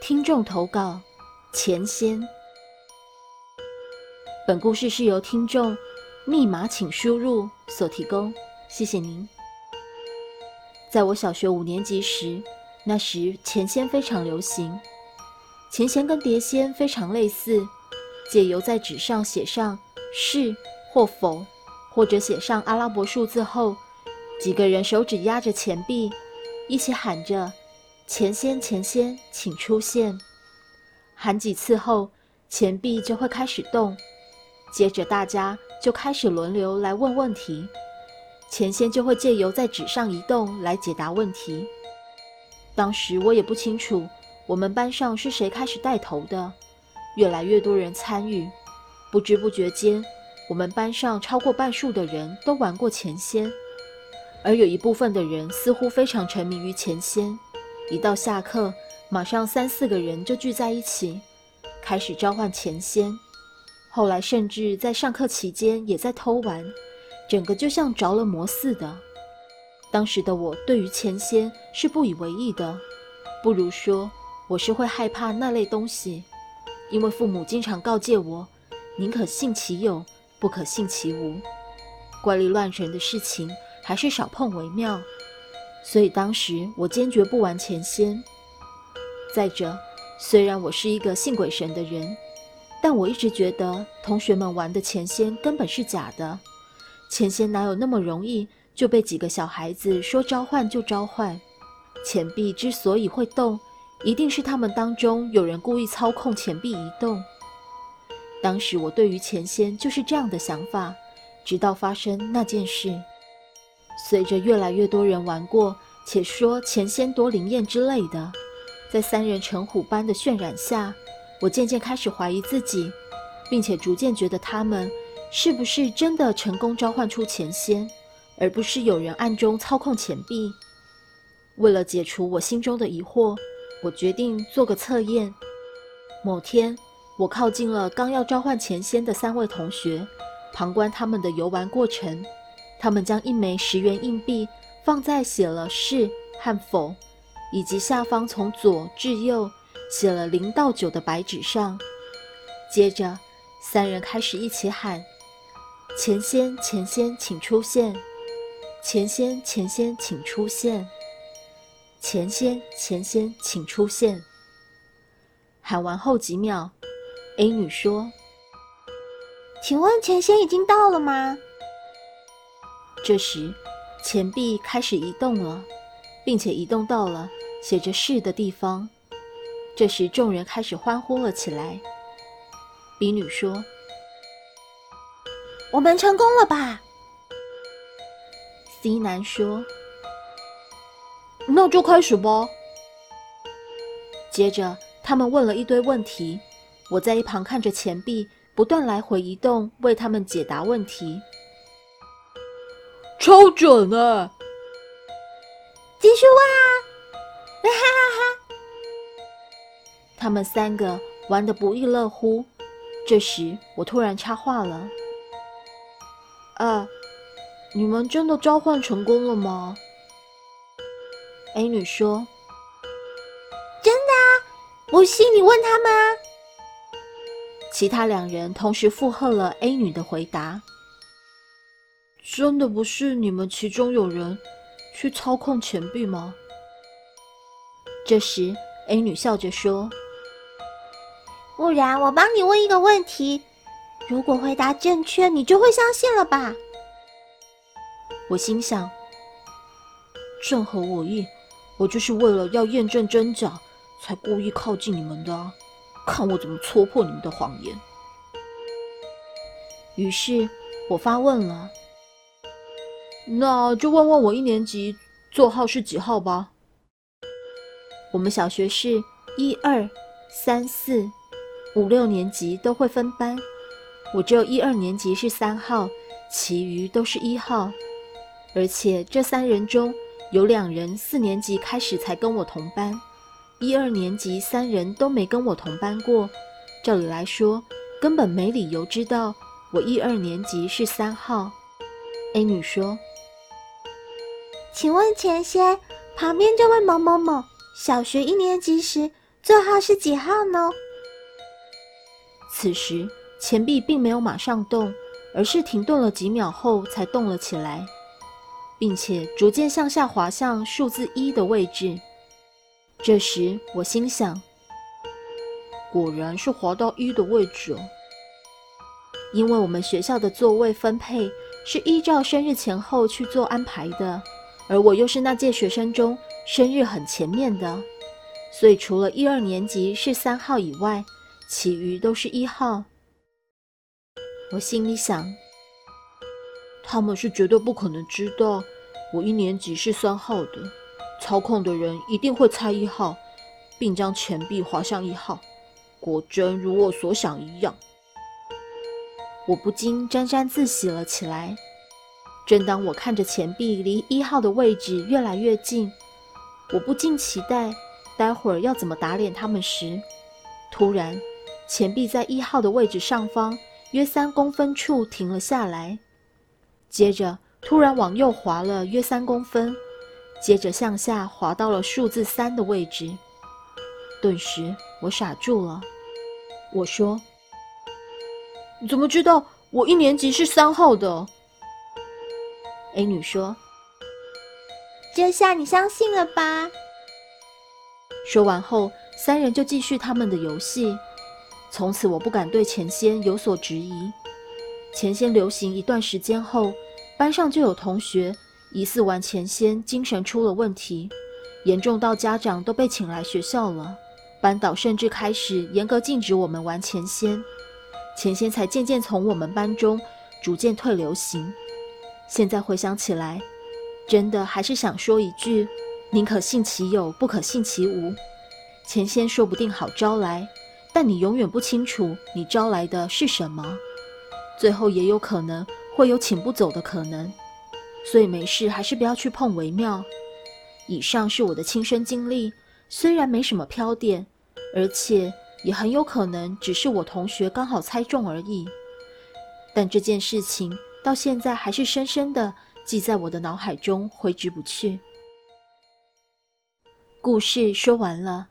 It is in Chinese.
听众投稿：钱仙。本故事是由听众密码请输入所提供，谢谢您。在我小学五年级时，那时钱仙非常流行。钱仙跟碟仙非常类似，借由在纸上写上是或否，或者写上阿拉伯数字后，几个人手指压着钱币，一起喊着。钱仙，钱仙，请出现！喊几次后，钱币就会开始动。接着，大家就开始轮流来问问题，钱仙就会借由在纸上移动来解答问题。当时我也不清楚我们班上是谁开始带头的，越来越多人参与，不知不觉间，我们班上超过半数的人都玩过钱仙，而有一部分的人似乎非常沉迷于钱仙。一到下课，马上三四个人就聚在一起，开始召唤前仙。后来甚至在上课期间也在偷玩，整个就像着了魔似的。当时的我对于前仙是不以为意的，不如说我是会害怕那类东西，因为父母经常告诫我，宁可信其有，不可信其无。怪力乱神的事情还是少碰为妙。所以当时我坚决不玩钱仙。再者，虽然我是一个信鬼神的人，但我一直觉得同学们玩的钱仙根本是假的。钱仙哪有那么容易就被几个小孩子说召唤就召唤？钱币之所以会动，一定是他们当中有人故意操控钱币移动。当时我对于钱仙就是这样的想法，直到发生那件事。随着越来越多人玩过，且说钱仙多灵验之类的，在三人成虎般的渲染下，我渐渐开始怀疑自己，并且逐渐觉得他们是不是真的成功召唤出钱仙，而不是有人暗中操控钱币。为了解除我心中的疑惑，我决定做个测验。某天，我靠近了刚要召唤钱仙的三位同学，旁观他们的游玩过程。他们将一枚十元硬币放在写了“是”和“否”，以及下方从左至右写了零到九的白纸上。接着，三人开始一起喊：“钱仙，钱仙，请出现！钱仙，钱仙，请出现！钱仙，钱仙，请出现！”喊完后几秒，A 女说：“请问钱仙已经到了吗？”这时，钱币开始移动了，并且移动到了写着“是”的地方。这时，众人开始欢呼了起来。比女说：“我们成功了吧？”C 男说：“那就开始吧。”接着，他们问了一堆问题，我在一旁看着钱币不断来回移动，为他们解答问题。超准啊！结束啊！哈哈哈！他们三个玩得不亦乐乎。这时，我突然插话了：“啊，你们真的召唤成功了吗？”A 女说：“真的啊，不信你问他们啊。”其他两人同时附和了 A 女的回答。真的不是你们其中有人去操控钱币吗？这时，A 女笑着说：“不然，我帮你问一个问题，如果回答正确，你就会相信了吧？”我心想：“正合我意，我就是为了要验证真假，才故意靠近你们的啊，看我怎么戳破你们的谎言。”于是我发问了。那就问问我一年级座号是几号吧。我们小学是一二三四五六年级都会分班，我只有一二年级是三号，其余都是一号。而且这三人中有两人四年级开始才跟我同班，一二年级三人都没跟我同班过。照理来说，根本没理由知道我一二年级是三号。A 女说。请问前些，旁边这位某某某，小学一年级时座号是几号呢？此时钱币并没有马上动，而是停顿了几秒后才动了起来，并且逐渐向下滑向数字一的位置。这时我心想，果然是滑到一的位置哦。因为我们学校的座位分配是依照生日前后去做安排的，而我又是那届学生中生日很前面的，所以除了一二年级是三号以外，其余都是一号。我心里想，他们是绝对不可能知道我一年级是三号的，操控的人一定会猜一号，并将钱币划向一号，果真如我所想一样。我不禁沾沾自喜了起来。正当我看着钱币离一号的位置越来越近，我不禁期待待会儿要怎么打脸他们时，突然，钱币在一号的位置上方约三公分处停了下来，接着突然往右滑了约三公分，接着向下滑到了数字三的位置。顿时，我傻住了。我说。怎么知道我一年级是三号的？A 女说：“这下你相信了吧？”说完后，三人就继续他们的游戏。从此，我不敢对前仙有所质疑。前仙流行一段时间后，班上就有同学疑似玩前仙，精神出了问题，严重到家长都被请来学校了。班导甚至开始严格禁止我们玩前仙。前仙才渐渐从我们班中逐渐退流行。现在回想起来，真的还是想说一句：宁可信其有，不可信其无。钱先说不定好招来，但你永远不清楚你招来的是什么，最后也有可能会有请不走的可能。所以没事还是不要去碰为妙。以上是我的亲身经历，虽然没什么飘点，而且。也很有可能只是我同学刚好猜中而已，但这件事情到现在还是深深的记在我的脑海中，挥之不去。故事说完了，